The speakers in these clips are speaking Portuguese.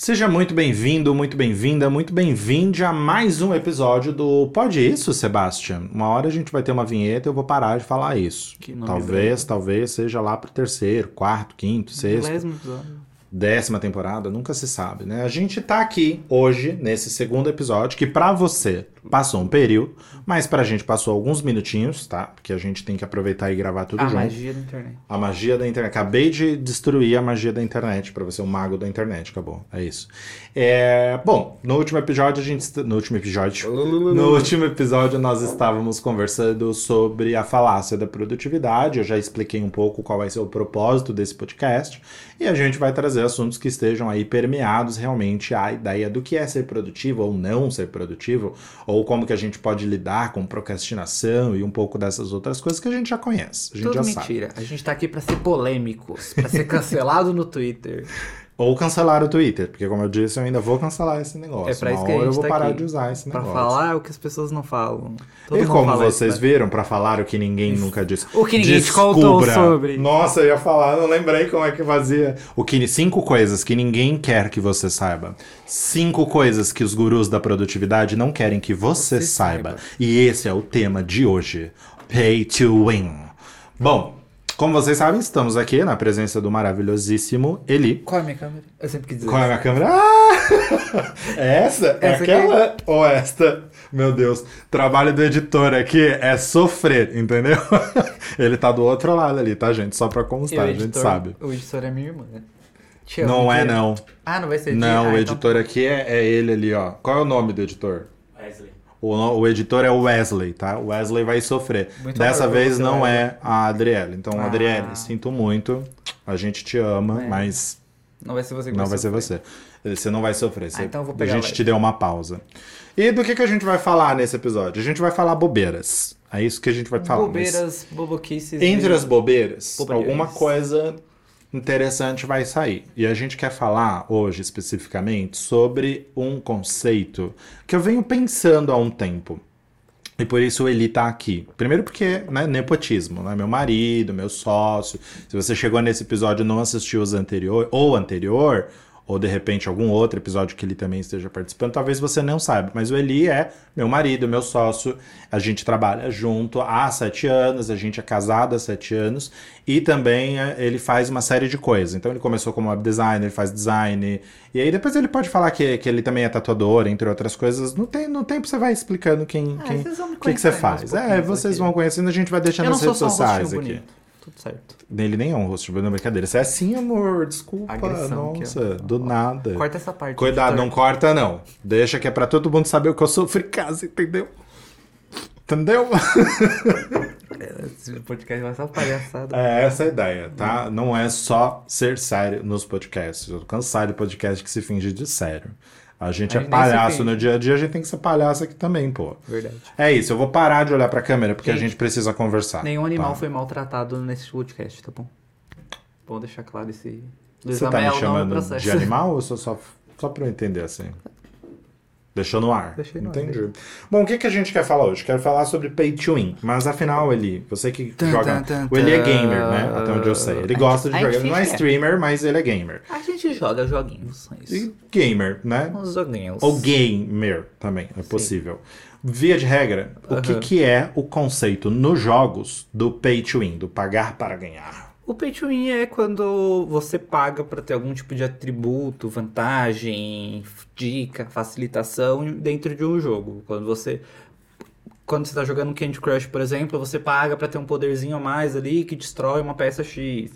Seja muito bem-vindo, muito bem-vinda, muito bem-vinde a mais um episódio do Pode Isso, Sebastian? Uma hora a gente vai ter uma vinheta e eu vou parar de falar isso. Talvez, talvez seja lá pro terceiro, quarto, quinto, sexto, Milésimo episódio. décima temporada, nunca se sabe, né? A gente tá aqui hoje, nesse segundo episódio, que pra você passou um período, mas pra gente passou alguns minutinhos, tá? Porque a gente tem que aproveitar e gravar tudo A junto. magia da internet. A magia da internet. Acabei de destruir a magia da internet pra você, o mago da internet. Acabou. É isso. É, Bom, no último episódio a gente. No último episódio. No último episódio nós estávamos conversando sobre a falácia da produtividade. Eu já expliquei um pouco qual vai ser o propósito desse podcast. E a gente vai trazer assuntos que estejam aí permeados realmente à ideia do que é ser produtivo ou não ser produtivo, ou como que a gente pode lidar com procrastinação e um pouco dessas outras coisas que a gente já conhece. A gente Tudo já sabe. mentira. A gente tá aqui pra ser polêmicos, pra ser cancelado no Twitter. Ou cancelar o Twitter, porque como eu disse, eu ainda vou cancelar esse negócio. É pra isso Uma que a hora eu gente vou tá parar aqui. de usar esse Pra negócio. falar o que as pessoas não falam. Todo e mundo como fala vocês isso, né? viram, pra falar o que ninguém nunca disse. O que ninguém te contou sobre. Nossa, eu ia falar, não lembrei como é que fazia. O que cinco coisas que ninguém quer que você saiba. Cinco coisas que os gurus da produtividade não querem que você, Você saiba. saiba. E esse é o tema de hoje. Pay to win. Bom, como vocês sabem, estamos aqui na presença do maravilhosíssimo Eli. Qual é a minha câmera? Eu sempre quis dizer. Qual é a minha câmera? Ah! É essa? É Essa aqui. aquela? Ou esta? Meu Deus. Trabalho do editor aqui é sofrer, entendeu? Ele tá do outro lado ali, tá, gente? Só pra constar, o a gente editor- sabe. O editor é minha irmã. né? Te amo, Não é, não. Ah, não vai ser Não, Diego? o Ah, editor aqui é, é ele ali, ó. Qual é o nome do editor? Wesley. O, o editor é o Wesley, tá? O Wesley vai sofrer. Muito Dessa vez não é a Adriele. Então, Ah. Adriele, sinto muito. A gente te ama, É. mas Não vai ser você que Não vai ser você. Você não vai sofrer. Você- então eu vou a pegar gente leve. te deu uma pausa. E do que, que a gente vai falar nesse episódio? A gente vai falar bobeiras. É isso que a gente vai falar. Bobeiras, boboquices. Entre as bobeiras, Bobeiras. alguma coisa interessante vai sair. E a gente quer falar hoje especificamente sobre um conceito que eu venho pensando há um tempo. E por isso ele tá aqui. Primeiro porque, né, nepotismo, né? Meu marido, meu sócio. Se você chegou nesse episódio e não assistiu os anterior ou anterior, ou de repente algum outro episódio que ele também esteja participando, talvez você não saiba. Mas o Eli é meu marido, meu sócio. A gente trabalha junto há sete anos, a gente é casado há sete anos. E também é, ele faz uma série de coisas. Então ele começou como web designer, ele faz design. E aí depois ele pode falar que, que ele também é tatuador, entre outras coisas. No, tem, no tempo você vai explicando quem, Ah, quem, que, que você faz. É, vocês aqui. vão conhecendo, a gente vai deixando sou redes um sociais aqui. bonito. Tudo certo. Ele nem é um rosto de brincadeira. Você é assim, amor. Desculpa. Agressão ó. Nossa, do nada. Corta essa parte. Cuidado, não corta, não. Deixa que é pra todo mundo saber o que eu sofri em casa, entendeu? Entendeu? Esse podcast vai ser uma palhaçada. É essa a ideia, tá? Não é só ser sério nos podcasts. Eu tô cansado de podcast que se finge de sério. A gente é palhaço no dia a dia, a gente tem que ser palhaço aqui também, pô. Verdade. É isso, eu vou parar de olhar pra câmera porque a Gente, precisa conversar. Nenhum animal tá? foi maltratado nesse podcast, tá bom? Vou deixar claro esse. Luiz Você tá me Amel, no chamando de animal ou só, só, só pra eu entender assim? Deixou no ar. Deixei no ar, Entendi. Bom, o que, que a gente quer falar hoje? Quero falar sobre pay to win. Mas afinal, Eli, você que Tum, joga. tum, tum, o Eli é gamer, né? Até onde eu sei. Ele A gosta de a jogar. não é é. streamer, mas ele é gamer. A gente joga joguinhos, é isso. E gamer, né? Uns joguinhos. Ou gamer também, é possível. Via de regra, o que, que é o conceito nos jogos do pay to win, do pagar para ganhar? O pay to win é quando você paga pra ter algum tipo de atributo, vantagem, dica, facilitação dentro de um jogo. Quando você quando você tá jogando Candy Crush, por exemplo, você paga pra ter um poderzinho a mais ali que destrói uma peça X.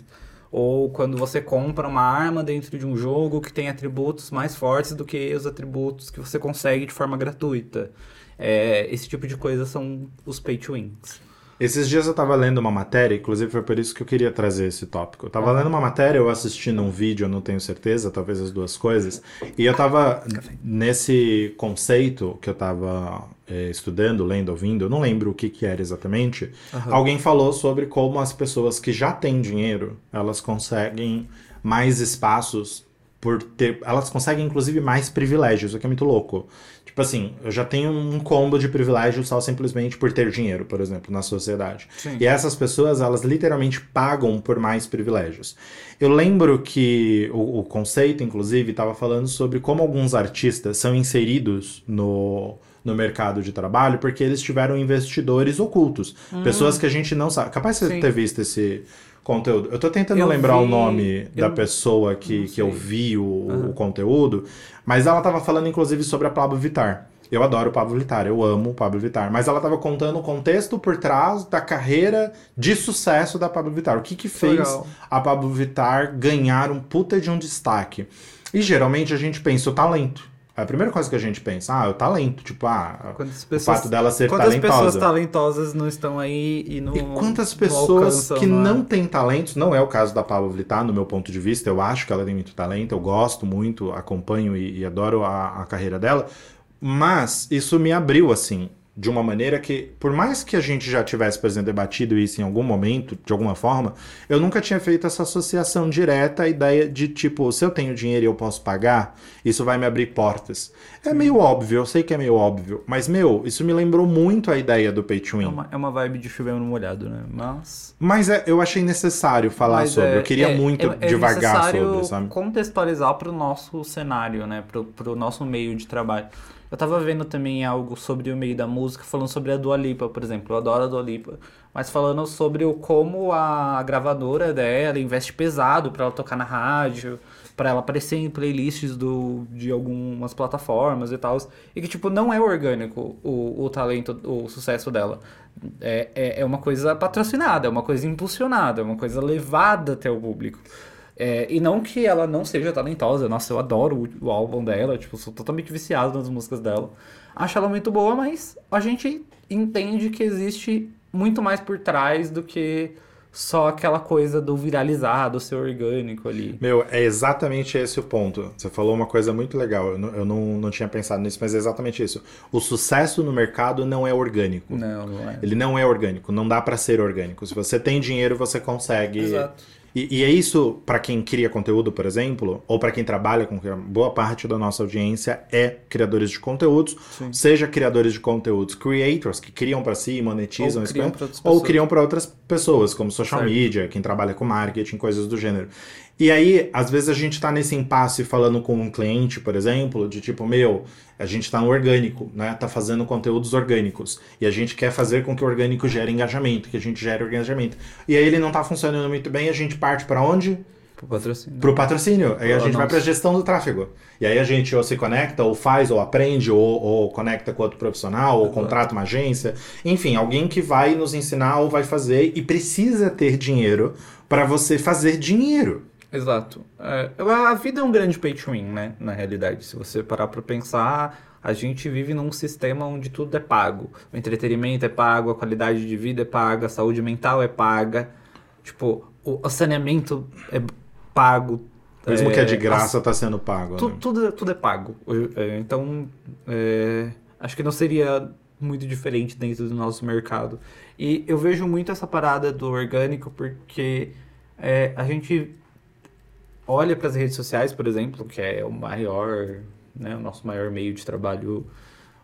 Ou quando você compra uma arma dentro de um jogo que tem atributos mais fortes do que os atributos que você consegue de forma gratuita. É, esse tipo de coisa são os pay to wins. Esses dias eu tava lendo uma matéria, inclusive foi por isso que eu queria trazer esse tópico. Eu tava lendo uma matéria, eu assistindo um vídeo, eu não tenho certeza, talvez as duas coisas. E eu tava nesse conceito que eu tava é, estudando, lendo, ouvindo, eu não lembro o que que era exatamente. Alguém falou sobre como as pessoas que já têm dinheiro, elas conseguem mais espaços por ter. Elas conseguem, inclusive, mais privilégios, o que é muito louco. Tipo assim, eu já tenho um combo de privilégios só simplesmente por ter dinheiro, por exemplo, na sociedade. Sim. E essas pessoas, elas literalmente pagam por mais privilégios. Eu lembro que o, o conceito, inclusive, estava falando sobre como alguns artistas são inseridos no, no mercado de trabalho porque eles tiveram investidores ocultos. Pessoas que a gente não sabe. Capaz de você ter visto esse conteúdo. Eu tô tentando Eu lembrar o vi- nome da eu pessoa que, que eu vi o, o conteúdo, mas ela tava falando, inclusive, sobre a Pablo Vittar. Eu adoro o Pablo Vittar, eu amo o Pablo Vittar, mas ela tava contando o contexto por trás da carreira de sucesso da Pablo Vittar. O que que fez Legal. a Pablo Vittar ganhar um puta de um destaque? E geralmente a gente pensa o talento. É a primeira coisa que a gente pensa, ah, é o talento, tipo, ah, Quantas o pessoas, fato dela ser quantas talentosa. pessoas talentosas não estão aí e não E quantas não pessoas alcançam, que é? não têm talentos, não é o caso da Pablo Vittar, no meu ponto de vista, eu acho que ela tem muito talento, eu gosto muito, acompanho e, e adoro a, a carreira dela, mas isso me abriu, assim, de uma maneira que, por mais que a gente já tivesse, por exemplo, debatido isso em algum momento, de alguma forma, eu nunca tinha feito essa associação direta à ideia de, tipo, se eu tenho dinheiro e eu posso pagar, isso vai me abrir portas. É meio óbvio, eu sei que é meio óbvio, mas, meu, isso me lembrou muito a ideia do pay to win. É uma, é uma vibe de chover no molhado, né? Mas. Mas é, eu achei necessário falar mas sobre. é- eu queria é- muito é- é devagar sobre, sabe? contextualizar para o nosso cenário, né? Para o nosso meio de trabalho. Eu tava vendo também algo sobre o meio da música, falando sobre a Dua Lipa, por exemplo. Eu adoro a Dua Lipa. Mas falando sobre o como a gravadora dela investe pesado para ela tocar na rádio, para ela aparecer em playlists do, de algumas plataformas e tal. E que, tipo, não é orgânico o, o talento, o sucesso dela. É, é, é uma coisa patrocinada, é uma coisa impulsionada, é uma coisa levada até o público. É, e não que ela não seja talentosa, nossa, eu adoro o, o álbum dela, tipo, sou totalmente viciado nas músicas dela. Acho ela muito boa, mas a gente entende que existe muito mais por trás do que só aquela coisa do viralizar, do ser orgânico ali. Meu, é exatamente esse o ponto. Você falou uma coisa muito legal. Eu, não, eu não, não tinha pensado nisso, mas é exatamente isso. O sucesso no mercado não é orgânico. Não, não é. Ele não é orgânico, não dá pra ser orgânico. Se você tem dinheiro, você consegue. Exato. E, e é isso pra quem cria conteúdo, por exemplo, ou pra quem trabalha com boa parte da nossa audiência é criadores de conteúdos, Sim. seja criadores de conteúdos, creators que criam pra si, monetizam, Ou isso criam pra outras pessoas, como social Certo. media, quem trabalha com marketing, coisas do gênero. E aí, às vezes a gente tá nesse impasse falando com um cliente, por exemplo, de tipo, meu, a gente tá no orgânico, né? Tá fazendo conteúdos orgânicos. E a gente quer fazer com que o orgânico gere engajamento, que a gente gere engajamento. E aí ele não tá funcionando muito bem, a gente parte pra onde? Pro patrocínio. Pro patrocínio. Aí a gente vai anúncio. pra gestão do tráfego. E aí a gente ou se conecta, ou faz, ou aprende, ou, ou conecta com outro profissional, ou contrata uma agência. Enfim, alguém que vai nos ensinar ou vai fazer e precisa ter dinheiro pra você fazer dinheiro. Exato. É, a vida é um grande pay to win, né? Na realidade, se você parar pra pensar, a gente vive num sistema onde tudo é pago. O entretenimento é pago, a qualidade de vida é paga, a saúde mental é paga. Tipo, o, saneamento é pago. Mesmo que é de a- graça, tá sendo pago. Tu- né? tudo, tudo é pago. É, Então, é, acho que não seria muito diferente dentro do nosso mercado. E eu vejo muito essa parada do orgânico porque é, a gente olha para as redes sociais, por exemplo, que é o maior, né, o nosso maior meio de trabalho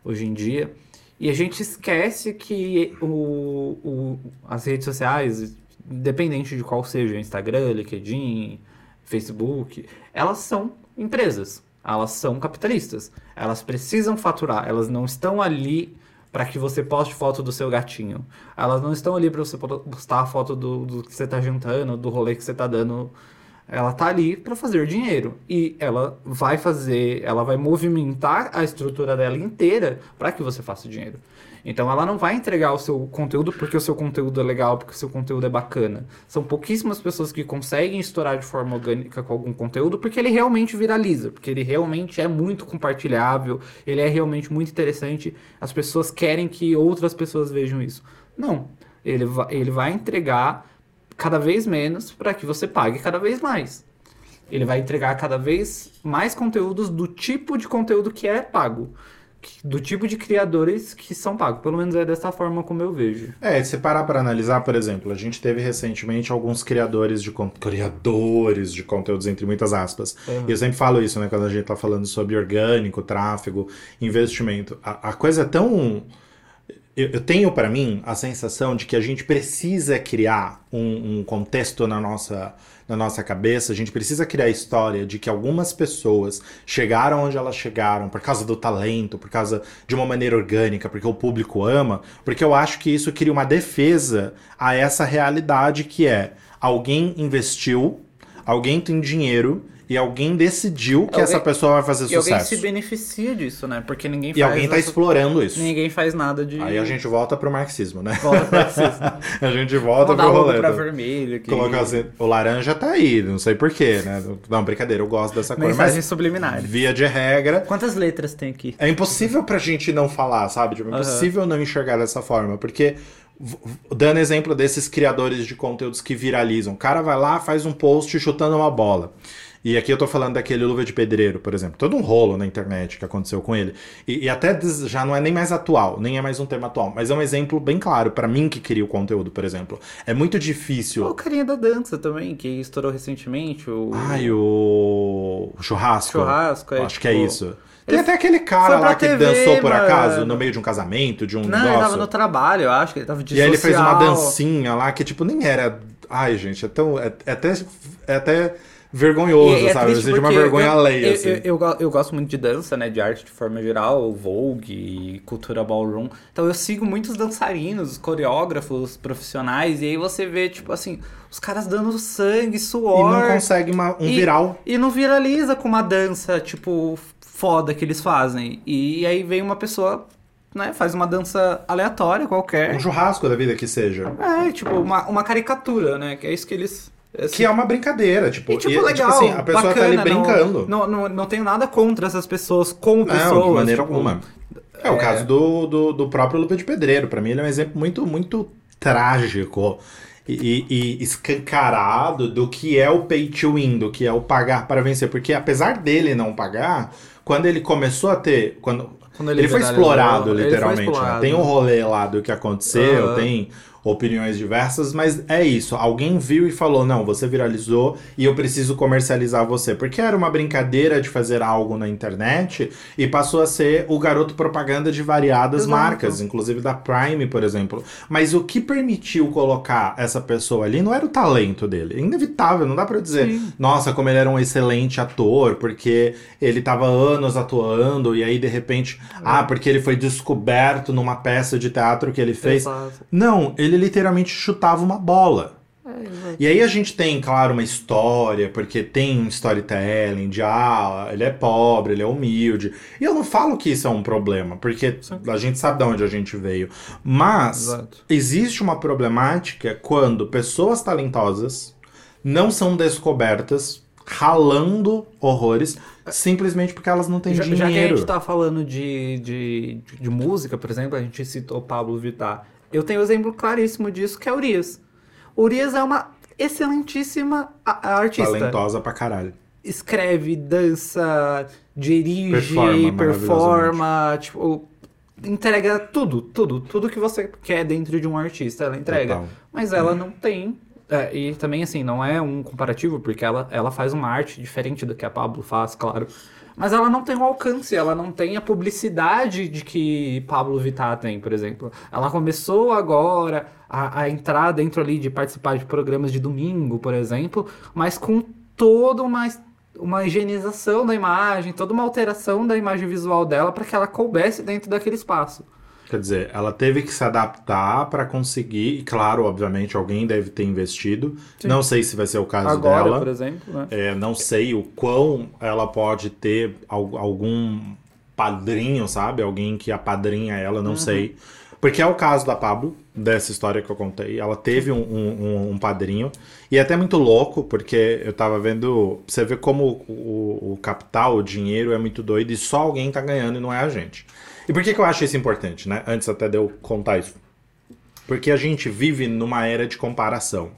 hoje em dia, e a gente esquece que o, o, as redes sociais, independente de qual seja, Instagram, LinkedIn, Facebook, elas são empresas, elas são capitalistas, elas precisam faturar, elas não estão ali para que você poste foto do seu gatinho, elas não estão ali para você postar a foto do, do que você está jantando, do rolê que você está dando ela tá ali para fazer dinheiro e ela vai fazer, ela vai movimentar a estrutura dela inteira para que você faça dinheiro. Então ela não vai entregar o seu conteúdo porque o seu conteúdo é legal, porque o seu conteúdo é bacana. São pouquíssimas pessoas que conseguem estourar de forma orgânica com algum conteúdo porque ele realmente viraliza, porque ele realmente é muito compartilhável, ele é realmente muito interessante. As pessoas querem que outras pessoas vejam isso. Não, ele vai, ele vai entregar cada vez menos para que você pague cada vez mais. Ele vai entregar cada vez mais conteúdos do tipo de conteúdo que é pago. do tipo de criadores que são pagos. Pelo menos é dessa forma como eu vejo. É, se parar para analisar, por exemplo, a gente teve recentemente alguns criadores de criadores de conteúdos entre muitas aspas. Uhum. E eu sempre falo isso, né, quando a gente tá falando sobre orgânico, tráfego, investimento. A, a coisa é tão eu, eu tenho para mim a sensação de que a gente precisa criar um, um, contexto na nossa, na nossa cabeça, a gente precisa criar a história de que algumas pessoas chegaram onde elas chegaram por causa do talento, por causa de uma maneira orgânica, porque o público ama, porque eu acho que isso cria uma defesa a essa realidade que é alguém investiu, alguém tem dinheiro e alguém decidiu que alguém, essa pessoa vai fazer sucesso. E alguém se beneficia disso, né? Porque ninguém faz. E alguém tá essa... explorando isso. Ninguém faz nada de. Aí a gente volta pro marxismo, né? Volta pro marxismo. a gente volta pro rolê. pra vermelho aqui. Coloca assim, o laranja tá aí, não sei porquê, né? Não, brincadeira, eu gosto dessa cor. Mensagens subliminares. Via de regra. Quantas letras tem aqui? É impossível pra gente não falar, sabe? Tipo, é impossível uhum. não enxergar dessa forma, porque dando exemplo desses criadores de conteúdos que viralizam. O cara vai lá, faz um post chutando uma bola. E aqui eu tô falando daquele Luva de Pedreiro, por exemplo. Todo um rolo na internet que aconteceu com ele. E, e até já não é nem mais atual, nem é mais um tema atual, mas é um exemplo bem claro para mim que cria o conteúdo, por exemplo. É muito difícil. O carinha da dança também, que estourou recentemente. O... Ai, o. o churrasco. Churrasco, é. Acho tipo... que é tipo, isso. Tem até aquele cara lá que TV, dançou por mano. acaso no meio de um casamento, de um não, negócio. Não, ele tava no trabalho, eu acho que ele tava de E social. aí ele fez uma dancinha lá que, tipo, nem era. Ai, gente, é tão. É, é até. É até vergonhoso, e, é sabe? Você de uma vergonha eu, alheia, eu, assim. Eu, eu, eu, gosto muito de dança, né? De arte de forma geral, Vogue, cultura ballroom. Então eu sigo muitos dançarinos, coreógrafos, profissionais, e aí você vê, tipo assim, os caras dando sangue, suor. E não consegue uma, um e, viral. E não viraliza com uma dança, tipo, foda que eles fazem. E aí vem uma pessoa né, faz uma dança aleatória qualquer. Um churrasco da vida que seja. É, tipo, uma, uma caricatura, né? Que é isso que eles Assim, que é uma brincadeira, tipo, e, tipo, e, legal, tipo assim, a pessoa bacana, tá ali brincando. Não, não, não, tenho nada contra essas pessoas como pessoas. Não, de maneira tipo, alguma. É, é, o caso do, do, do próprio Lupe de Pedreiro. Para mim, ele é um exemplo muito, muito trágico e, e, escancarado do que é o pay to win, do que é o pagar para vencer. Porque apesar dele não pagar, quando ele começou a ter. Quando, quando ele, ele, foi explorado, literalmente. Foi explorado. Né? Tem um rolê lá do que aconteceu, uhum. tem opiniões diversas, mas é isso. Alguém viu e falou: não, você viralizou e eu preciso comercializar você. Porque era uma brincadeira de fazer algo na internet e passou a ser o garoto propaganda de variadas Exato. marcas, inclusive da Prime, por exemplo. Mas o que permitiu colocar essa pessoa ali não era o talento dele. É inevitável, não dá para dizer, Sim. nossa, como ele era um excelente ator, porque ele tava anos atuando e aí de repente, é. ah, porque ele foi descoberto numa peça de teatro que ele fez. Exato. Não, ele ele literalmente chutava uma bola. E aí a gente tem, claro, uma história, porque tem um storytelling de ah, ele é pobre, ele é humilde. E eu não falo que isso é um problema, porque a gente sabe de onde a gente veio. Mas Exato. existe uma problemática quando pessoas talentosas não são descobertas ralando horrores simplesmente porque elas não têm já, dinheiro. Já que a gente tá falando de, de, de, música, por exemplo, a gente citou Pablo Vittar. Eu tenho um exemplo claríssimo disso, que é Urias. Urias é uma excelentíssima artista. Talentosa pra caralho. Escreve, dança, dirige, performa, performa tipo, entrega tudo, tudo, tudo que você quer dentro de um artista, ela entrega. Total. Mas ela não tem. É, e também, assim, não é um comparativo, porque ela, ela faz uma arte diferente do que a Pablo faz, claro. Mas ela não tem o alcance, ela não tem a publicidade de que Pablo Vittar tem, por exemplo. Ela começou agora a, a entrar dentro ali de participar de programas de domingo, por exemplo, mas com toda uma uma higienização da imagem, toda uma alteração da imagem visual dela para que ela coubesse dentro daquele espaço. Quer dizer, ela teve que se adaptar para conseguir, e claro, obviamente, alguém deve ter investido. Sim. Não sei se vai ser o caso Agora, dela. por exemplo. Né? É, não sei o quão ela pode ter algum padrinho, sabe? Alguém que apadrinha ela, não uhum. sei. Porque é o caso da Pablo, dessa história que eu contei. Ela teve um, um, um, padrinho. E é até muito louco, porque eu tava vendo. Você vê como o, o capital, o dinheiro é muito doido e só alguém tá ganhando e não é a gente. E por que, que eu acho isso importante, né? Antes até de eu contar isso. Porque a gente vive numa era de comparação.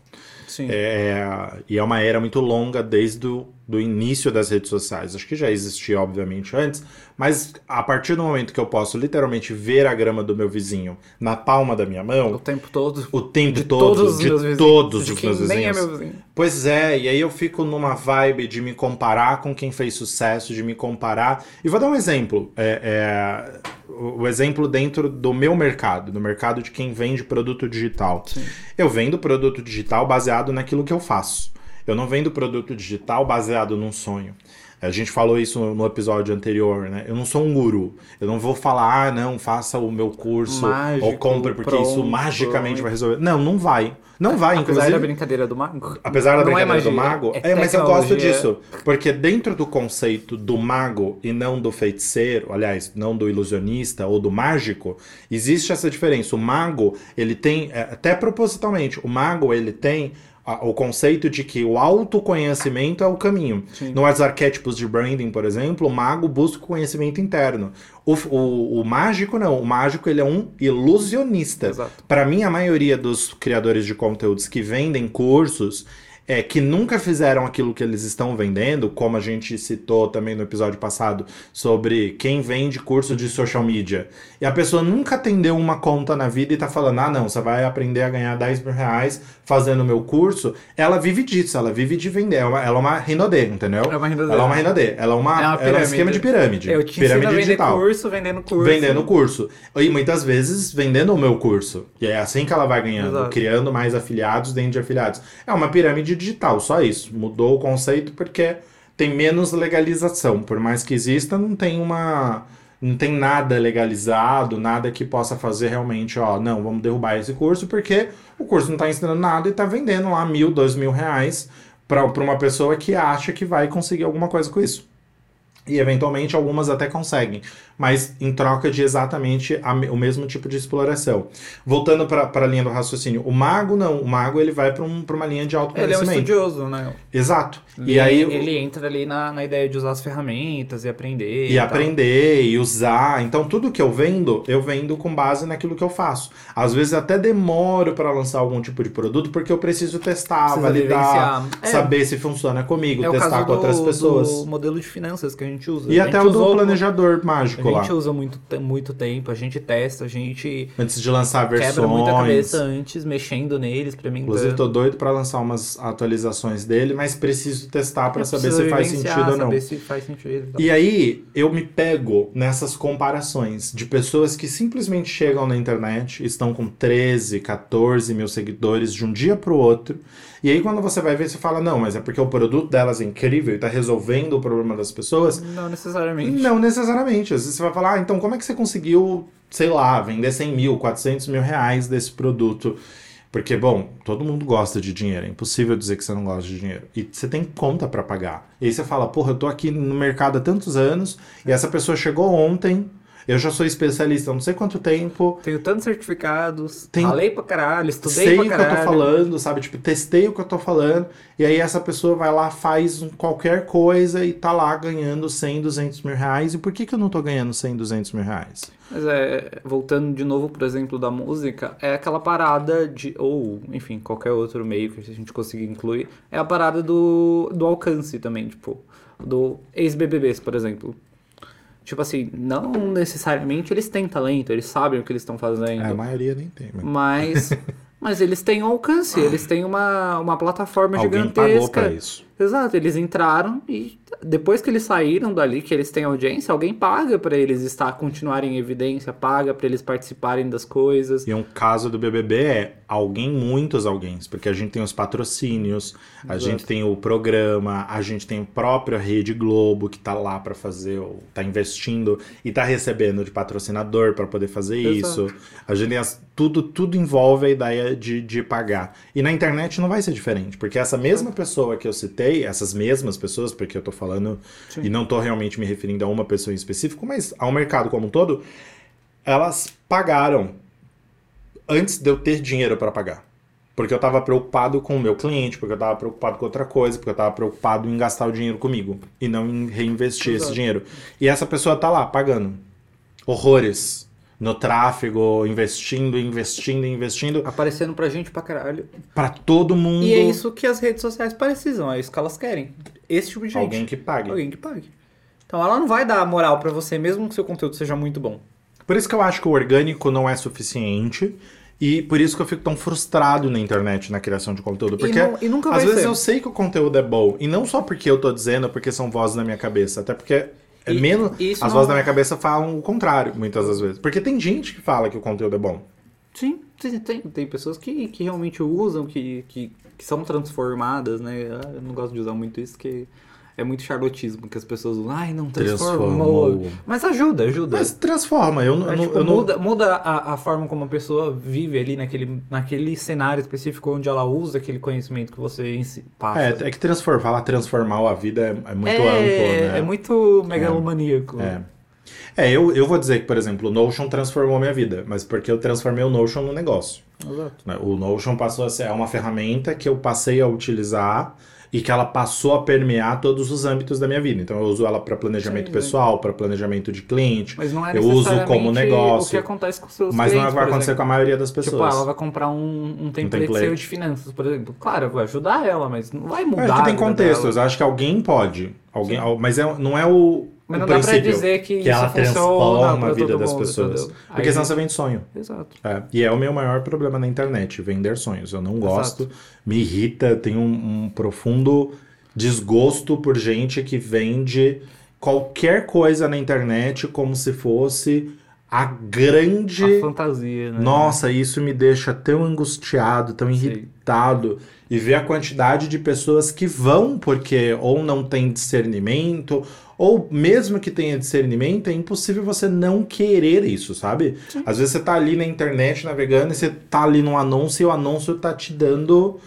Sim. É, e é uma era muito longa desde o do início das redes sociais. Acho que já existia, obviamente, antes, mas a partir do momento que eu posso literalmente ver a grama do meu vizinho na palma da minha mão. O tempo todo. O tempo de todo, todos os de meus vizinhos, todos de os meus nem é vizinhos. meu vizinho. Pois é, e aí eu fico numa vibe de me comparar com quem fez sucesso, de me comparar. E vou dar um exemplo. É, é, o o exemplo dentro do meu mercado, do mercado de quem vende produto digital. Sim. Eu vendo produto digital baseado naquilo que eu faço. Eu não vendo produto digital baseado num sonho. A gente falou isso no episódio anterior, né? Eu não sou um guru. Eu não vou falar, ah, não, faça o meu curso Mágico, ou compre porque isso pronto. magicamente vai resolver. Não, não vai. Não vai, Apesar inclusive. da brincadeira do mago. Apesar da é brincadeira do magia, mago, é é, mas eu gosto disso. Porque dentro do conceito do mago e não do feiticeiro, aliás, não do ilusionista ou do mágico, existe essa diferença. O mago, ele tem, é, até propositalmente, o mago, ele tem a- o conceito de que o autoconhecimento é o caminho. Sim. Nos arquétipos de branding, por exemplo, o mago busca o conhecimento interno. O, o, o mágico não. O mágico ele é um ilusionista. Para mim, a maioria dos criadores de conteúdos que vendem cursos é que nunca fizeram aquilo que eles estão vendendo, como a gente citou também no episódio passado sobre quem vende curso de social media. E a pessoa nunca atendeu uma conta na vida e tá falando: ah, não, você vai aprender a ganhar 10 mil reais fazendo o meu curso. Ela vive disso, ela vive de vender. Ela é uma, é Rinodê, entendeu? É uma Rinodê. Ela é uma Rinodê. Ela é, uma, É uma ela é um esquema de pirâmide. Eu te pirâmide ensino a vender digital curso, vendendo curso. vendendo curso. E muitas vezes vendendo o meu curso. E é assim que ela vai ganhando, Exato. criando mais afiliados dentro de afiliados. É uma pirâmide digital, só isso. Mudou o conceito porque tem menos legalização. Por mais que exista, não tem uma. Não tem nada legalizado, nada que possa fazer realmente, ó, não, vamos derrubar esse curso, porque o curso não está ensinando nada e está vendendo lá mil, dois mil reais para uma pessoa que acha que vai conseguir alguma coisa com isso. E eventualmente algumas até conseguem, mas em troca de exatamente a o mesmo tipo de exploração. Voltando para a linha do raciocínio, o mago não, o mago ele vai para um, pra uma linha de Ele é um autoconhecimento. estudioso, né? Exato. Ele, e aí ele entra ali na, na ideia de usar as ferramentas e aprender. e tal. aprender e usar. Então tudo que eu vendo, eu vendo com base naquilo que eu faço. Às vezes até demoro para lançar algum tipo de produto porque eu preciso testar, Precisa validar. É. saber se funciona comigo, É o testar com outras do, pessoas. do modelo de finanças que a gente usa. E A até o do planejador mágico A gente usa muito, muito tempo, a gente testa, a gente Antes de lançar versões. quebra muita cabeça antes, mexendo neles, experimentando. Inclusive, tô doido pra lançar umas atualizações dele, mas preciso testar pra É, saber se faz sentido ou não. Saber se faz sentido. e tal. E aí, eu me pego nessas comparações de pessoas que simplesmente chegam na internet, estão com 13, 14 mil seguidores de um dia pro outro. E aí, quando você vai ver, você fala: não, mas é porque o produto delas é incrível e tá resolvendo o problema das pessoas. Não necessariamente. Não necessariamente. Às vezes você vai falar, ah, então como é que você conseguiu, sei lá, vender 100 mil, 400 mil reais desse produto? Porque, bom, todo mundo gosta de dinheiro. É impossível dizer que você não gosta de dinheiro. E você tem conta pra pagar. E aí você fala, porra, eu tô aqui no mercado há tantos anos e essa pessoa chegou ontem. Eu já sou especialista há não sei quanto tempo. Tenho tantos certificados, falei pra caralho, estudei sei pra o que eu caralho. tô falando, sabe? Tipo, testei o que eu tô falando. E aí essa pessoa vai lá, faz qualquer coisa e tá lá ganhando 100, 200 mil reais. E por que, que eu não tô ganhando 100, 200 mil reais? Mas é, voltando de novo pro exemplo da música, é aquela parada de, ou, enfim, qualquer outro meio que a gente conseguir incluir, é a parada do, do alcance também, tipo, do ex-BBBs, por exemplo. Tipo assim, não necessariamente eles têm talento, eles sabem o que eles estão fazendo, É, a maioria nem tem. Mas... mas, mas eles têm um alcance, eles têm uma, uma plataforma Alguém gigantesca. pagou pra isso. Exato, eles entraram e depois que eles saíram dali, que eles têm audiência, alguém paga pra eles estar continuarem em evidência, paga pra eles participarem das coisas. E um caso do BBB é alguém, muitos alguém, porque a gente tem os patrocínios, a Exato. gente tem o programa, a gente tem a própria Rede Globo que tá lá pra fazer, tá investindo e tá recebendo de patrocinador pra poder fazer Exato. isso. A gente tem as- tudo, tudo envolve a ideia de, de pagar. E na internet não vai ser diferente, porque essa mesma pessoa que eu citei, essas mesmas pessoas, porque eu tô falando Sim. e não tô realmente me referindo a uma pessoa em específico, mas ao mercado como um todo, elas pagaram antes de eu ter dinheiro para pagar. Porque eu estava preocupado com o meu cliente, porque eu estava preocupado com outra coisa, porque eu estava preocupado em gastar o dinheiro comigo e não em reinvestir esse Exato. dinheiro. E essa pessoa tá lá pagando horrores no tráfego, investindo, investindo, investindo Aparecendo pra gente pra caralho. pra todo mundo. E é isso que as redes sociais precisam, é isso que elas querem. Esse tipo de gente. Alguém que pague. Alguém que pague. Então ela não vai dar moral pra você, mesmo que seu conteúdo seja muito bom. Por isso que eu acho que o orgânico não é suficiente. E por isso que eu fico tão frustrado na internet na criação de conteúdo. Porque e nunca às vai vezes ser. eu sei que o conteúdo é bom. E não só porque eu tô dizendo, porque são vozes na minha cabeça. Até porque é E- menos. isso as não- vozes da minha cabeça falam o contrário, muitas das vezes. Porque tem gente que fala que o conteúdo é bom. Sim, tem, tem, tem pessoas que, que realmente usam, que, que, que são transformadas, né? Eu não gosto de usar muito isso, porque é muito charlotismo que as pessoas usam. Ai, não transformou. Transformou. Mas ajuda, ajuda. Mas transforma. Eu, É, eu, tipo, eu não. muda muda a, a forma como a pessoa vive ali naquele, naquele cenário específico onde ela usa aquele conhecimento que você passa. É, é que transformar, falar transformar a vida é, é muito é, amplo, né? é muito megalomaníaco. É. É, eu, eu vou dizer que, por exemplo, o Notion transformou a minha vida, mas porque eu transformei o Notion no negócio. Exato. né? O Notion passou a ser é uma ferramenta que eu passei a utilizar e que ela passou a permear todos os âmbitos da minha vida. Então eu uso ela para planejamento Sim, pessoal, para planejamento de cliente, Mas não é eu uso como negócio. o que acontece com seus mas não é o clientes, que vai acontecer exemplo. com a maioria das pessoas. Tipo, ah, ela vai comprar um, um template, template. seu de finanças, por exemplo. Claro, vai ajudar ela, mas não vai É mudar. que a tem contextos. acho que alguém pode. Alguém, mas é, não é o, Mas não dá pra dizer que, que ela transforma a vida das mundo, pessoas. entendeu? Porque Aí- senão você vende sonho. Exato. É, e é o meu maior problema na internet, vender sonhos. Eu não gosto, me irrita, tenho um, um profundo desgosto por gente que vende qualquer coisa na internet como se fosse a grande. A fantasia, né? Nossa, isso me deixa tão angustiado, tão Sim. irritado. E ver a quantidade de pessoas que vão porque ou não tem discernimento, ou mesmo que tenha discernimento, é impossível você não querer isso, sabe? Às vezes você tá ali na internet navegando e você tá ali num anúncio e o anúncio tá te dando.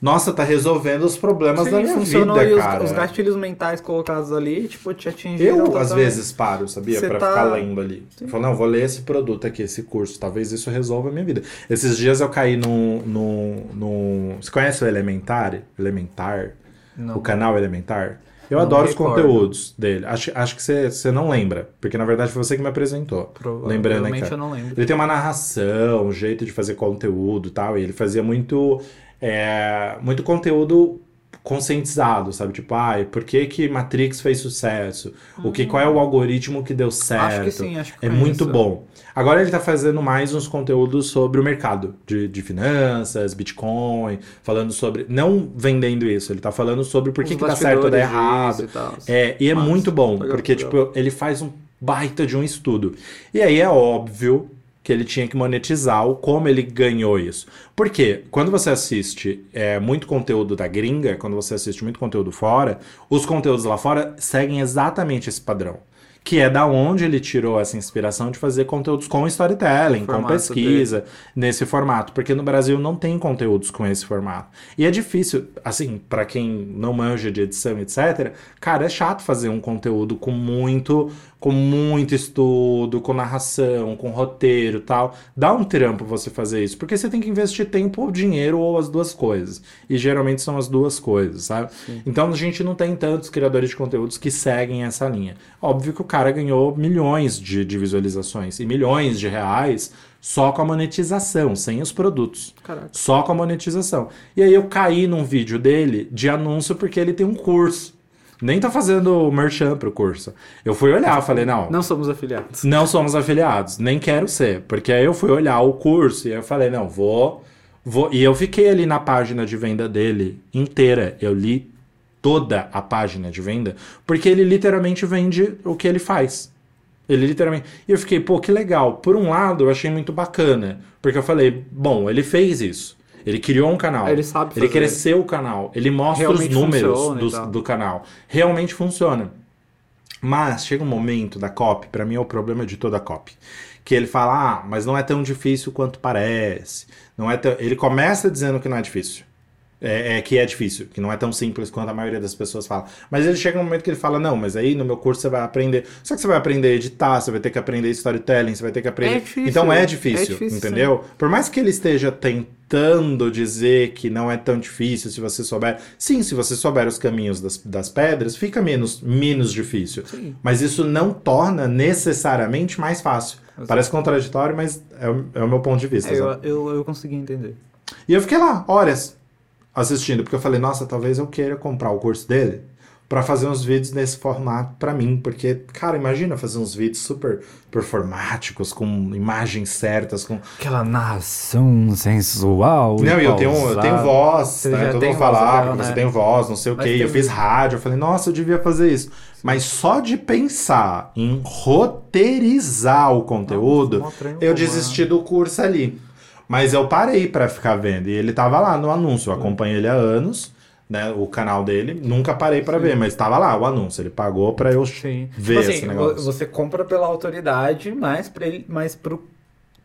Nossa, tá resolvendo os problemas Sim, da minha funcionou vida, os, cara. os gatilhos mentais colocados ali, tipo, te atingiram. Eu, às totalmente. vezes, paro, sabia? Você Pra tá- ficar lendo ali. Eu falo, não, vou ler esse produto aqui, esse curso. Talvez isso resolva a minha vida. Esses dias eu caí no. no, no... Você conhece o Elementar? Elementar? Não. O canal Elementar? Eu Não adoro os conteúdos dele. Acho, acho que você, não lembra. Porque na verdade foi você que me apresentou. Lembrando aqui. Provavelmente eu não lembro. Ele tem uma narração, um jeito de fazer conteúdo e tal. E ele fazia muito, é, muito conteúdo conscientizado, sabe? Tipo, ai, por que, que Matrix fez sucesso? O que, qual é o algoritmo que deu certo? Acho que sim, acho que É muito bom. Agora ele tá fazendo mais uns conteúdos sobre o mercado de, de finanças, Bitcoin, falando sobre. Não vendendo isso, ele tá falando sobre por que, que dá certo ou dá errado. e tal. É, e é Massa. muito bom, porque, legal. tipo, ele faz um baita de um estudo. E aí é óbvio que ele tinha que monetizar o como ele ganhou isso. Por quê? Quando você assiste é, muito conteúdo da gringa, quando você assiste muito conteúdo fora, os conteúdos lá fora seguem exatamente esse padrão. Que é da onde ele tirou essa inspiração de fazer conteúdos com storytelling, com pesquisa, nesse formato. Porque no Brasil não tem conteúdos com esse formato. E é difícil, assim, pra quem não manja de edição, etc., cara, é chato fazer um conteúdo com muito, com muito estudo, com narração, com roteiro tal. Dá um trampo você fazer isso, porque você tem que investir tempo ou dinheiro ou as duas coisas. E geralmente são as duas coisas, sabe? Então a gente não tem tantos criadores de conteúdos que seguem essa linha. Óbvio que o cara ganhou milhões de, de visualizações e milhões de reais só com a monetização, sem os produtos. Caraca. Só com a monetização. E aí eu caí num vídeo dele de anúncio porque ele tem um curso. Nem tá fazendo merchan pro curso. Eu fui olhar, falei, não, Não somos afiliados. não somos afiliados, nem quero ser. Porque aí eu fui olhar o curso e eu falei, não, vou, vou. E eu fiquei ali na página de venda dele inteira. Eu li toda a página de venda, porque ele literalmente vende o que ele faz. Ele literalmente. E eu fiquei, pô, que legal. Por um lado, eu achei muito bacana. Porque eu falei, bom, ele fez isso. Ele criou um canal. Ele sabe Ele fazer. cresceu o canal. Ele mostra Realmente os números tal. do canal. Realmente funciona. Mas chega um momento da copy, pra mim é o problema de toda copy, que ele fala: "Ah, mas não é tão difícil quanto parece". Não é tão... ele começa dizendo que não é difícil. É, é que é difícil, que não é tão simples quanto a maioria das pessoas fala. Mas ele chega um momento que ele fala: Não, mas aí no meu curso você vai aprender. Só que você vai aprender a editar, você vai ter que aprender storytelling, você vai ter que aprender. É difícil, então é é difícil, difícil, entendeu? Por mais que ele esteja tentando dizer que não é tão difícil se você souber. Sim, se você souber os caminhos das, das pedras, fica menos, menos difícil. Sim. Mas isso não torna necessariamente mais fácil. Parece contraditório, mas é o, é o meu ponto de vista. É, eu, eu, eu consegui entender. E eu fiquei lá, horas, assistindo, porque eu falei, nossa, talvez eu queira comprar o curso dele pra fazer uns vídeos nesse formato pra mim, porque, cara, imagina fazer uns vídeos super performáticos, com imagens certas, com... Aquela narração sensual. Não, e eu tenho, eu tenho voz, Você né? já Todo tem mundo voz, falava já, que você né? tem voz, não sei o quê. E eu tem- fiz rádio, eu falei, nossa, eu devia fazer isso. Mas só de pensar em roteirizar o conteúdo, Nossa, eu desisti do curso ali. Mas eu parei pra ficar vendo. E ele tava lá no anúncio. Eu acompanho ele há anos, né? O canal dele. Nunca parei pra ver, mas tava lá o anúncio. Ele pagou pra eu Sim. ver Tipo esse assim, negócio. vo- você compra pela autoridade, mas pra ele, mas pro,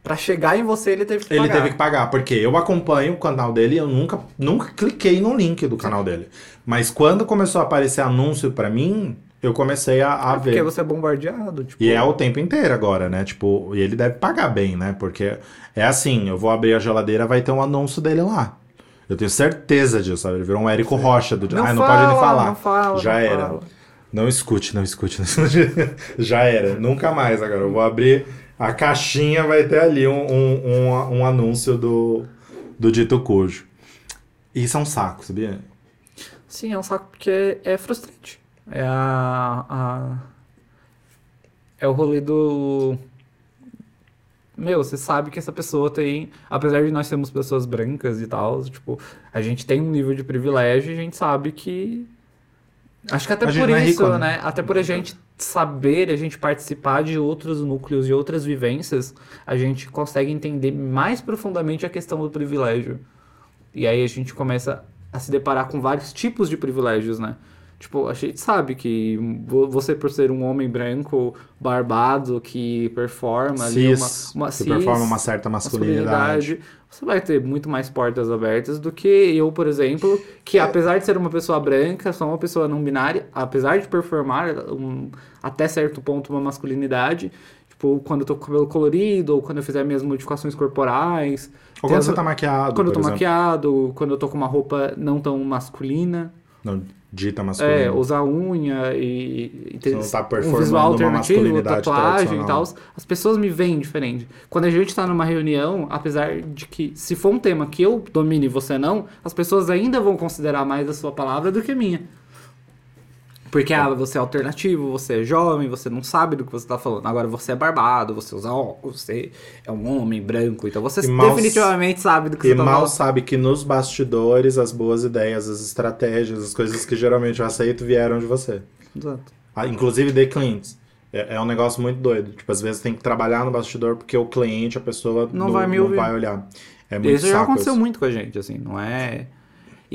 pra chegar em você ele teve que Ele pagar. teve que pagar, porque eu acompanho o canal dele e eu nunca, nunca cliquei no link do canal dele. Mas quando começou a aparecer anúncio pra mim, eu comecei a, a É porque ver. você é bombardeado, tipo. E é o tempo inteiro agora, né? Tipo, e ele deve pagar bem, né? Porque é assim, eu vou abrir a geladeira, vai ter um anúncio dele lá. Eu tenho certeza disso, sabe? Ele virou um Érico Rocha do Não Ah, não fala, pode nem falar. não fala, Já não era. fala. Não escute, não escute. não escute. Já era. Nunca mais agora. Eu vou abrir a caixinha, vai ter ali um, um, um, um anúncio do, do Dito Cujo. E isso é um saco, sabia? Sim, é um saco porque é frustrante. É a, a- É o rolê do. Meu, você sabe que essa pessoa tem. Apesar de nós sermos pessoas brancas e tal, tipo, a gente tem um nível de privilégio e a gente sabe que. Acho que até por é isso, rico, né? né? Até por a gente saber, a gente participar de outros núcleos e outras vivências, a gente consegue entender mais profundamente a questão do privilégio. E aí a gente começa a se deparar com vários tipos de privilégios, né? Tipo, a gente sabe que vo- você, por ser um homem branco, barbado, que performa ali uma, Cis, uma que cis, performa uma certa masculinidade. você vai ter muito mais portas abertas do que eu, por exemplo, que apesar de ser uma pessoa branca, sou uma pessoa não binária, apesar de performar um- até certo ponto uma masculinidade, tipo, quando eu tô com o cabelo colorido, ou quando eu fizer minhas modificações corporais, Ou quando as- você tá maquiado, quando eu tô exemplo. maquiado, quando eu tô com uma roupa não tão masculina. Não, dita masculina. É, usar unha e, e ter tá um visual alternativo, tatuagem e tal. As pessoas me veem diferente. Quando a gente tá numa reunião, apesar de que, se for um tema que eu domine e você não, as pessoas ainda vão considerar mais a sua palavra do que a minha. Porque, ah, você é alternativo, você é jovem, você não sabe do que você tá falando. Agora, você é barbado, você usa óculos, você é um homem branco, então você E mal- definitivamente sabe do que E você tá mal falando. sabe que nos bastidores as boas ideias, as estratégias, as coisas que geralmente eu aceito vieram de você. Exato. Ah, inclusive de clientes. É, é um negócio muito doido. Tipo, às vezes tem que trabalhar no bastidor porque o cliente, a pessoa Não vai me ouvir. vai olhar. É muito Isso já aconteceu isso. muito com a gente, assim, não é.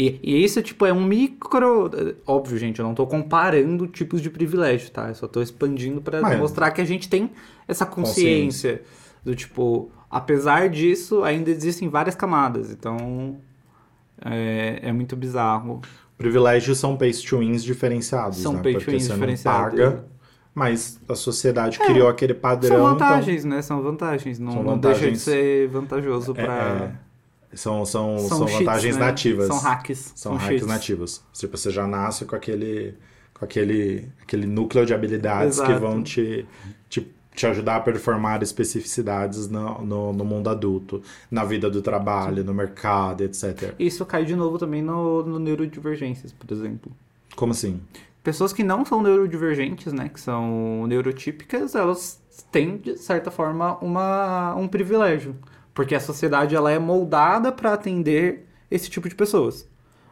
E, e isso, tipo, é um micro. Óbvio, gente, eu não tô comparando tipos de privilégio, tá? Eu só tô expandindo pra Mas- mostrar que a gente tem essa consciência, do tipo, apesar disso, ainda existem várias camadas. Então. É, é muito bizarro. Privilégios são pay to wins diferenciados, São né? pay to wins diferenciados. paga, mas a sociedade criou aquele padrão. São então- vantagens, né? São vantagens. Não, São não deixa de ser vantajoso É, pra. é, são, são, são, cheats, vantagens né? nativas. São hacks. São hacks cheats. nativos. Tipo, você já nasce com aquele, com aquele, aquele núcleo de habilidades que Exato. vão te, te, te ajudar a performar especificidades no, no, no mundo adulto, na vida do trabalho, no mercado, etc. Isso cai de novo também no, no neurodivergências, por exemplo. Como assim? Pessoas que não são neurodivergentes, né, que são neurotípicas, elas têm, de certa forma, uma, um privilégio. Porque a sociedade ela é moldada para atender esse tipo de pessoas.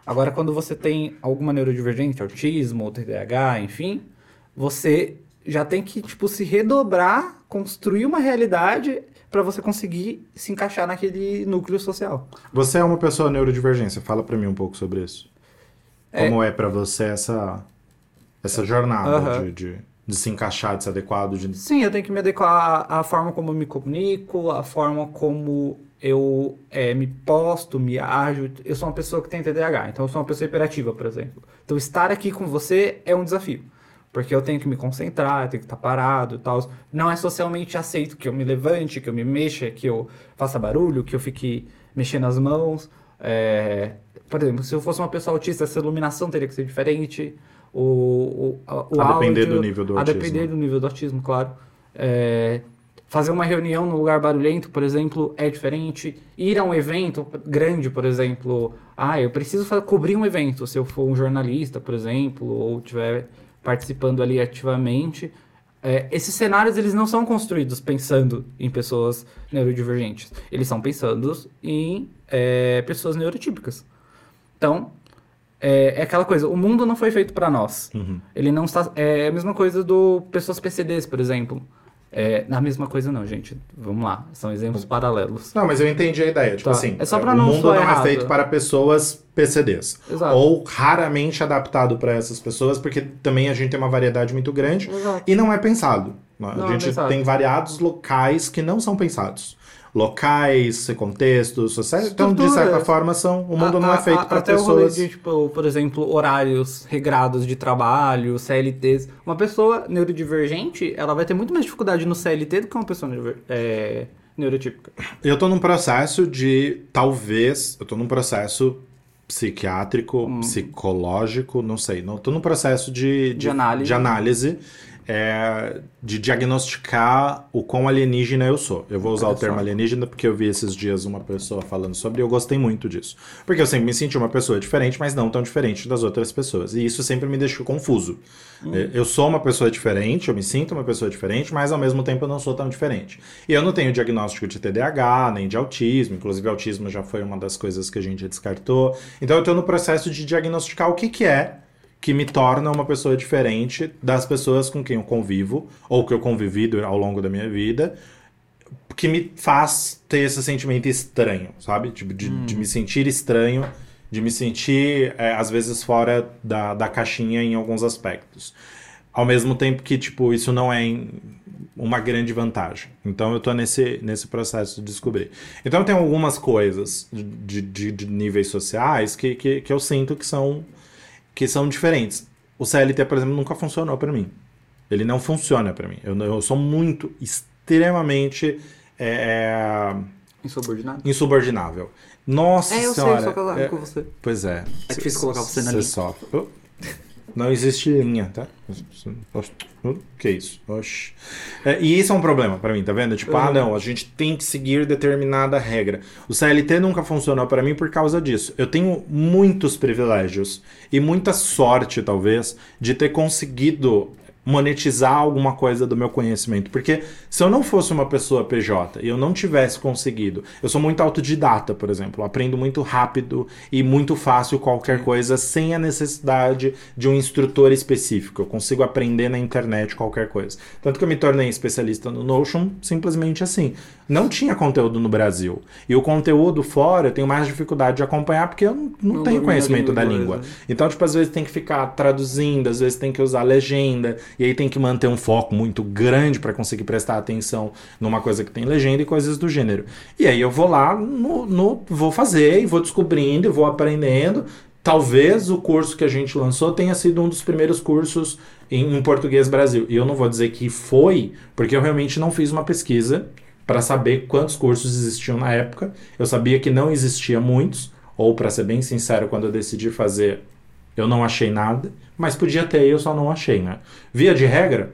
Agora, quando você tem alguma neurodivergência, autismo, ou TDAH, enfim, você já tem que, tipo, se redobrar, construir uma realidade para você conseguir se encaixar naquele núcleo social. Você é uma pessoa neurodivergência, fala pra mim um pouco sobre isso. É. Como é pra você essa, essa jornada Aham. de, de, de se encaixar, de se adequar, de... Sim, eu tenho que me adequar à, forma como eu me comunico, à forma como eu é, me posto, me ajo. Eu sou uma pessoa que tem TDAH, então eu sou uma pessoa hiperativa, por exemplo. Então estar aqui com você é um desafio. Porque eu tenho que me concentrar, eu tenho que estar parado e tal. Não é socialmente aceito que eu me levante, que eu me mexa, que eu faça barulho, que eu fique mexendo as mãos. É, por exemplo, se eu fosse uma pessoa autista, essa iluminação teria que ser diferente. O, o, o A depender áudio- do nível do A autismo. depender do nível do autismo, claro. É, fazer uma reunião num lugar barulhento, por exemplo, é diferente. Ir a um evento grande, por exemplo. Ah, eu preciso cobrir um evento. Se eu for um jornalista, por exemplo, ou estiver participando ali ativamente. É, esses cenários eles não são construídos pensando em pessoas neurodivergentes. Eles são pensando em é, pessoas neurotípicas. Então, é, é aquela coisa, o mundo não foi feito para nós. Uhum. Ele não está. É a mesma coisa do pessoas PCDs, por exemplo. É, na mesma coisa não, gente. Vamos lá, são exemplos paralelos. Não, mas eu entendi a ideia. Tipo Tá. assim, É só pra o não mundo soar não é errado. feito para pessoas PCDs. Exato. Ou raramente adaptado para essas pessoas, porque também a gente tem uma variedade muito grande Exato. e não é pensado. A Não é gente pensado. tem variados locais que não são pensados. Locais, contextos, sociais. Então, de certa forma, são, o mundo não A- é feito para até o rolê pessoas. de, tipo, por exemplo, horários regrados de trabalho, CLTs. Uma pessoa neurodivergente, ela vai ter muito mais dificuldade no CLT do que uma pessoa é, neurotípica. Eu tô num processo de, talvez, eu tô num processo psiquiátrico, Hum. psicológico, não sei, não, tô num processo de, De análise. de análise, é, de diagnosticar o quão alienígena eu sou. Eu vou usar Olha o termo só. alienígena porque eu vi esses dias uma pessoa falando sobre e eu gostei muito disso. Porque eu sempre me senti uma pessoa diferente, mas não tão diferente das outras pessoas. E isso sempre me deixou confuso. Hum. É, Eu sou uma pessoa diferente, eu me sinto uma pessoa diferente, mas ao mesmo tempo eu não sou tão diferente. E eu não tenho diagnóstico de TDAH, nem de autismo, inclusive autismo já foi uma das coisas que a gente descartou. Então eu estou no processo de diagnosticar o que, que é que me torna uma pessoa diferente das pessoas com quem eu convivo, ou que eu convivi ao longo da minha vida, que me faz ter esse sentimento estranho, sabe? Tipo, de, de me sentir estranho, de me sentir, é, às vezes, fora da, da caixinha em alguns aspectos. Ao mesmo tempo que, tipo, isso não é uma grande vantagem. Então eu tô nesse, nesse processo de descobrir. Então tem algumas coisas de, de, de níveis sociais que, que, que eu sinto que são, que são diferentes. O CLT, por exemplo, nunca funcionou pra mim. Ele não funciona pra mim. Eu, eu sou muito, extremamente é, Insubordinado. insubordinável. Nossa É, eu sei, senhora. eu sou casado é- com você. Pois é. É difícil colocar você na Você linha. Não existe linha, tá? Oh, Que isso? Oxi. É, e isso é um problema pra mim, tá vendo? Tipo, ah, Uhum. não, a gente tem que seguir determinada regra. O CLT nunca funcionou pra mim por causa disso. Eu tenho muitos privilégios e muita sorte, talvez, de ter conseguido monetizar alguma coisa do meu conhecimento. Porque se eu não fosse uma pessoa PJ e eu não tivesse conseguido, eu sou muito autodidata, por exemplo, aprendo muito rápido e muito fácil qualquer coisa sem a necessidade de um instrutor específico. Eu consigo aprender na internet qualquer coisa. Tanto que eu me tornei especialista no Notion simplesmente assim. Não tinha conteúdo no Brasil. E o conteúdo fora eu tenho mais dificuldade de acompanhar porque eu não, não tenho conhecimento da língua. né? Então, tipo, às vezes tem que ficar traduzindo, às vezes tem que usar legenda, e aí tem que manter um foco muito grande para conseguir prestar atenção numa coisa que tem legenda e coisas do gênero. E aí eu vou lá, no, no- vou fazer, e vou descobrindo, e vou aprendendo. Talvez o curso que a gente lançou tenha sido um dos primeiros cursos em, em português Brasil. E eu não vou dizer que foi, porque eu realmente não fiz uma pesquisa para saber quantos cursos existiam na época. Eu sabia que não existia muitos, ou para ser bem sincero, quando eu decidi fazer, eu não achei nada, mas podia ter, eu só não achei, né? Via de regra,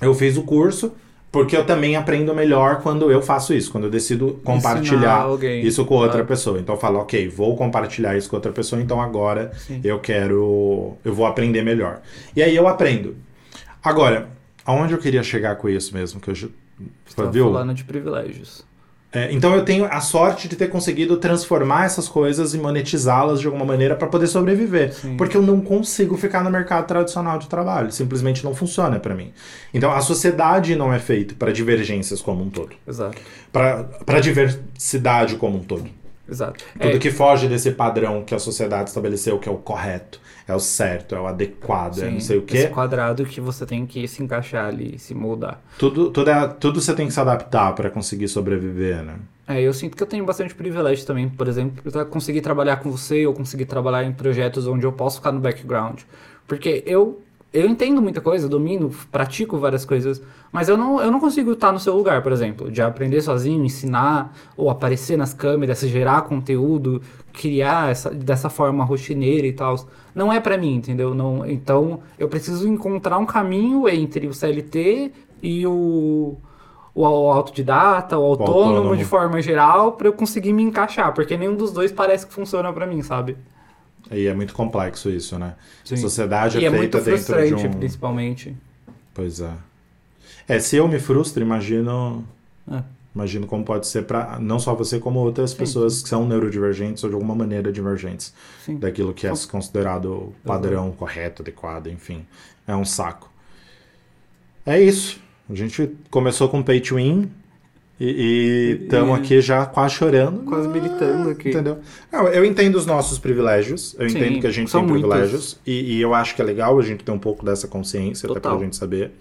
eu fiz o curso porque eu também aprendo melhor quando eu faço isso, quando eu decido compartilhar isso com outra Claro. pessoa. Então eu falo, ok, vou compartilhar isso com outra pessoa, então agora Sim. eu quero, eu vou aprender melhor. E aí eu aprendo. Agora, aonde eu queria chegar com isso mesmo, que eu tá viu? falando de privilégios. É, então eu tenho a sorte de ter conseguido transformar essas coisas e monetizá-las de alguma maneira para poder sobreviver. Sim. Porque eu não consigo ficar no mercado tradicional de trabalho. Simplesmente não funciona para mim. Então a sociedade não é feita para divergências como um todo. Exato. Para diversidade como um todo. Exato. Tudo É, que foge desse padrão que a sociedade estabeleceu, que é o correto, é o certo, é o adequado, é sim, não sei o quê. Esse quadrado que você tem que se encaixar ali, se moldar. Tudo, tudo, é, tudo você tem que se adaptar para conseguir sobreviver, né? É, eu sinto que eu tenho bastante privilégio também, por exemplo, pra conseguir trabalhar com você ou conseguir trabalhar em projetos onde eu posso ficar no background. Porque eu, eu entendo muita coisa, domino, pratico várias coisas, mas eu não, eu não consigo estar no seu lugar, por exemplo, de aprender sozinho, ensinar, ou aparecer nas câmeras, gerar conteúdo, criar essa, dessa forma rotineira e tal. Não é pra mim, entendeu? Não, então eu preciso encontrar um caminho entre o CLT e o, o autodidata, o autônomo, autônomo. de forma geral, pra eu conseguir me encaixar, porque nenhum dos dois parece que funciona pra mim, sabe? E é muito complexo isso, né? Sim. A sociedade e é é muito feita dentro de um. principalmente. Pois é. É, se eu me frustro, imagino. É. Imagino como pode ser para não só você, como outras pessoas que são neurodivergentes ou de alguma maneira divergentes Sim. daquilo que é considerado padrão, correto, adequado, enfim. É um saco. É isso. A gente começou com Pay to Win e estamos aqui já quase chorando. Quase militando aqui. Entendeu? Não, eu entendo os nossos privilégios, eu Sim, entendo que a gente tem muitos. privilégios e, e eu acho que é legal a gente ter um pouco dessa consciência, até Total. pra gente saber.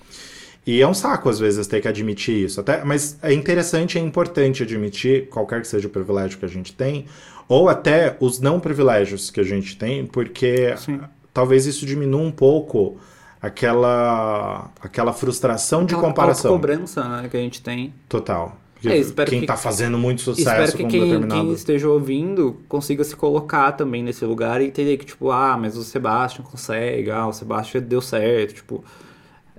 E é um saco, às vezes, ter que admitir isso. Até, mas é interessante e é importante admitir, qualquer que seja o privilégio que a gente tem, ou até os não privilégios que a gente tem, porque Sim. talvez isso diminua um pouco aquela, aquela frustração de Aquela comparação cobrança né, que a gente tem. total. Porque É, espero quem que- tá fazendo muito sucesso Espero que quem, determinado... quem esteja ouvindo consiga se colocar também nesse lugar e entender que, tipo, ah, mas o Sebastian consegue, ah, o Sebastian deu certo, tipo...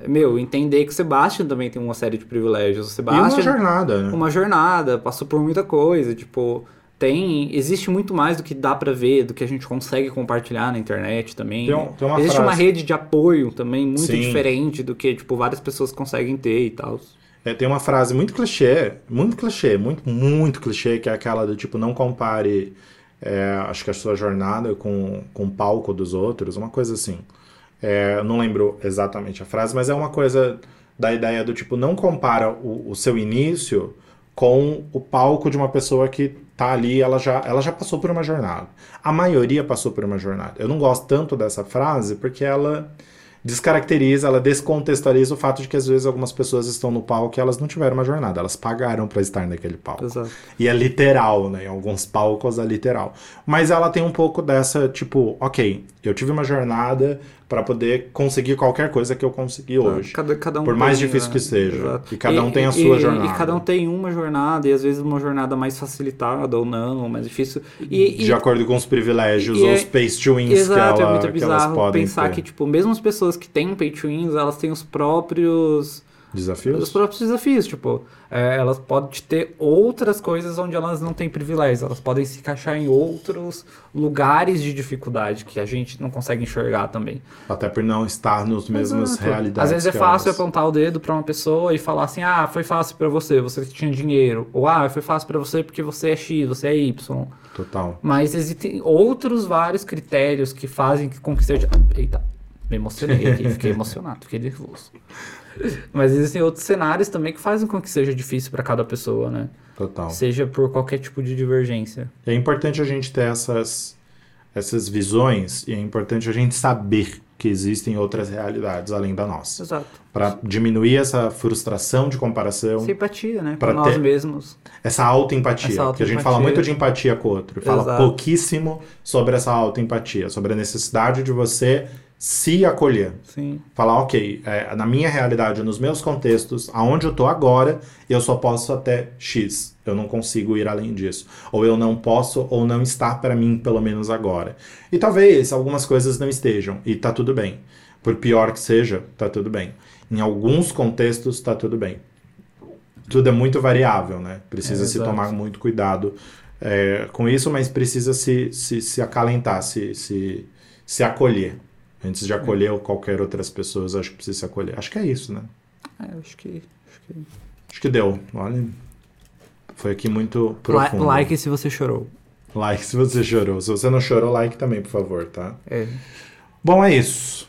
Meu, entender que o Sebastian também tem uma série de privilégios. O E uma Sebastian jornada, né? uma jornada, passou por muita coisa, tipo, tem, existe muito mais do que dá pra ver, do que a gente consegue compartilhar na internet também. Tem tem uma existe uma frase- rede de apoio também muito Sim. diferente do que, tipo, várias pessoas conseguem ter e tal. É, tem uma frase muito clichê, muito clichê, muito, muito clichê, que é aquela do tipo, não compare, é, acho que a sua jornada com, com o palco dos outros, uma coisa assim. É, não lembro exatamente a frase, mas é uma coisa da ideia do tipo, não compara o, o seu início com o palco de uma pessoa que tá ali, ela já, ela já passou por uma jornada. A maioria passou por uma jornada. Eu não gosto tanto dessa frase porque ela descaracteriza, ela descontextualiza o fato de que às vezes algumas pessoas estão no palco e elas não tiveram uma jornada, elas pagaram para estar naquele palco. Exato. E é literal, né? Em alguns palcos é literal. Mas ela tem um pouco dessa, tipo, ok, eu tive uma jornada para poder conseguir qualquer coisa que eu consegui hoje. Cada, cada um Por mais tem, difícil né? que seja. Exato. E cada um tem a sua e- jornada. E cada um tem uma jornada, e às vezes uma jornada mais facilitada ou não, ou mais difícil. E, e- de acordo com os privilégios e ou é- os pay to wins Exato, que, ela, é muito que elas bizarro podem pensar ter. que, tipo, mesmo as pessoas que têm pay to wins, elas têm os próprios Desafios? os próprios desafios, tipo, é, elas podem ter outras coisas onde elas não têm privilégios, elas podem se encaixar em outros lugares de dificuldade que a gente não consegue enxergar também. Até por não estar nos mesmas Exato. realidades. Às vezes é fácil elas- apontar o dedo pra uma pessoa e falar assim: "Ah, foi fácil pra você, você tinha dinheiro", ou "Ah, foi fácil pra você porque você é X, você é Y". Total. Mas existem outros vários critérios que fazem com que seja. Eita, me emocionei aqui, fiquei emocionado, fiquei nervoso. Mas existem outros cenários também que fazem com que seja difícil para cada pessoa, né? Total. Seja por qualquer tipo de divergência. É importante a gente ter essas, essas visões e é importante a gente saber que existem outras realidades além da nossa. Exato. Para diminuir essa frustração de comparação, Simpatia, né? Pra nós mesmos. essa autoempatia. Essa Porque a gente fala muito de empatia com o outro, fala Exato. pouquíssimo sobre essa autoempatia, sobre a necessidade de você se acolher. Sim. Falar, ok, é, na minha realidade, nos meus contextos, aonde eu tô agora, eu só posso até X. Eu não consigo ir além disso. Ou eu não posso, ou não está para mim, pelo menos agora. E talvez algumas coisas não estejam, e tá tudo bem. Por pior que seja, tá tudo bem. Em alguns contextos, tá tudo bem. Tudo é muito variável, né? Precisa É, se exato. tomar muito cuidado é, com isso, mas precisa se, se, se acalentar, se, se, se acolher. Antes de acolher qualquer outras pessoas, acho que precisa se acolher. Acho que é isso, né? É, acho que. Acho que... Acho que deu. Olha, foi aqui muito profundo. like se você chorou. Like se você chorou. Se você não chorou, like também, por favor, tá? É. Bom, é isso.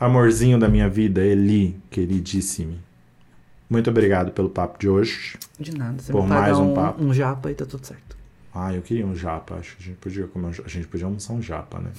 Amorzinho da minha vida, Eli, queridíssimo. Muito obrigado pelo papo de hoje. De nada. Você Por mais um um, papo. um japa e tá tudo certo. Ah, eu queria um japa. Acho que a gente podia comer a gente podia almoçar um japa, né?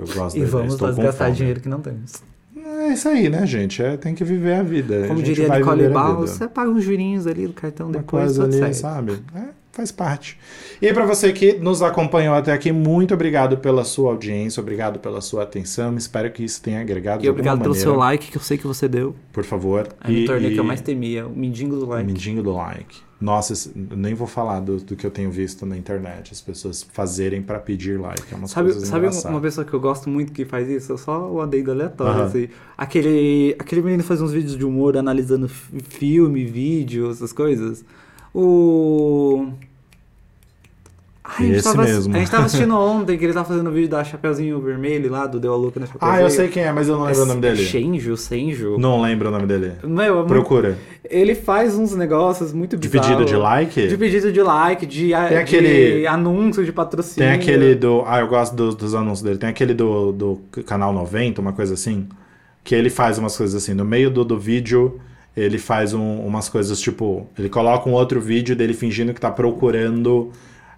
Eu gosto E vamos nós gastar fome. dinheiro que não temos. É isso aí, né, gente? É, tem que viver a vida. a Como gente diria Nicole a vida. você paga uns jurinhos ali do cartão Uma depois, coisa tudo ali, certo. sabe? É, faz parte. E para você que nos acompanhou até aqui, muito obrigado pela sua audiência, obrigado pela sua atenção. Espero que isso tenha agregado E obrigado pelo maneira. seu like, que eu sei que você deu. Por favor. Aí no E- torneio que eu mais temia, o mindingo do O like. Mindinho do like. Nossa, eu nem vou falar do, do que eu tenho visto na internet. As pessoas fazerem pra pedir like. É umas Sabe, sabe um- engraçadas. uma pessoa que eu gosto muito que faz isso? É só o adendo aleatório, Aham. assim. Aquele, aquele menino faz uns vídeos de humor analisando fi- filme, vídeo, essas coisas. O... Ai, a, gente tava, mesmo. a gente tava assistindo ontem que ele tava fazendo o vídeo da Chapeuzinho Vermelho lá, do Deu a Louca na Chapeuzinho. Ah, eu sei quem é, mas eu não lembro o nome dele. Shenjo, Senjo. Não lembro o nome dele. Meu, é Procura. Ele faz uns negócios muito De bizarros. pedido de like? De pedido de like, de, Tem de aquele- anúncio de patrocínio. Tem aquele do. Ah, eu gosto dos, dos anúncios dele. Tem aquele do, do canal 90, uma coisa assim. Que ele faz umas coisas assim. No meio do, do vídeo, ele faz um- umas coisas tipo. Ele coloca um outro vídeo dele fingindo que tá procurando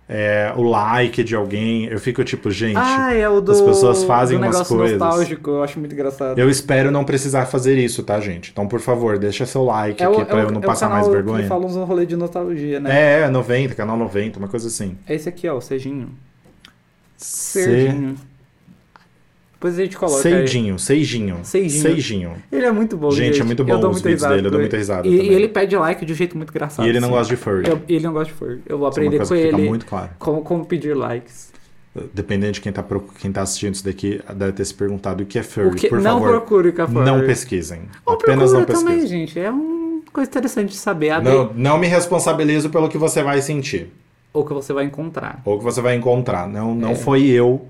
é, o like de alguém. Eu fico tipo, gente. Ah, é o do. as pessoas fazem do umas coisas. nostálgico, eu acho muito engraçado. Eu espero não precisar fazer isso, tá, gente? Então, por favor, deixa seu like é aqui o, pra é eu não é passar mais Que vergonha. fala uns rolê de nostalgia, né? É, é, 90, canal 90, uma coisa assim. É esse aqui, ó, o Sejinho. Se... Serginho. Depois a gente coloca. aí. Seidinho, Seijinho. Seijinho. Seijinho. Ele é muito bom, Gente, é muito bom Eu dou os vídeos dele, eu dou muita risada E, e ele pede like de um jeito muito engraçado. E ele não assim. gosta de furry. Eu- ele não gosta de furry. Eu vou Isso é aprender coisa com ele muito claro. como, como pedir likes. Dependendo de quem tá, quem tá assistindo isso daqui, deve ter se perguntado o que é furry. Que, Por não favor, procure a furry. não pesquisem. Ou Apenas não procura também, pesquisem. gente. É uma coisa interessante de saber. A Não, não me responsabilizo pelo que você vai sentir. Ou que você vai encontrar. Ou que você vai encontrar. Não, não É. foi eu.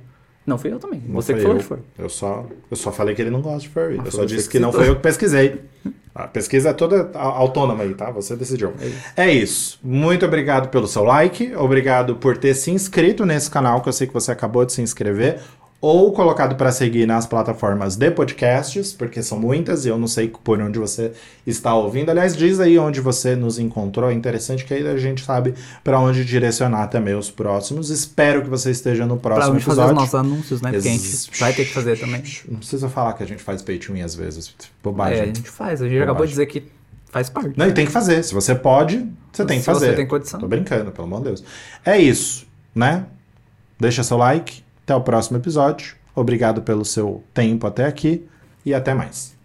Não fui eu também. Não você que foi falou eu. de furry. Eu só, eu só falei que ele não gosta de furry. Ah, eu foi só disse que que não foi eu que pesquisei. A pesquisa é toda autônoma aí, tá? Você decidiu. É isso. É isso. Muito obrigado pelo seu like. Obrigado por ter se inscrito nesse canal, que eu sei que você acabou de se inscrever. Ou colocado para seguir nas plataformas de podcasts, porque são muitas e eu não sei por onde você está ouvindo. Aliás, diz aí onde você nos encontrou. É interessante que aí a gente sabe para onde direcionar também os próximos. Espero que você esteja no Pra próximo onde fazer os episódio. nossos anúncios, né? Porque a gente vai ter que fazer também. Não precisa falar que a gente faz win às vezes. É, Bobagem. a gente faz. A gente acabou de dizer que faz parte. Não, e tem que fazer. Se você pode, você tem que Se fazer. você tem condição. Tô brincando, pelo amor de Deus. É isso, né? Deixa seu like. Até o próximo episódio. Obrigado pelo seu tempo até aqui e até mais.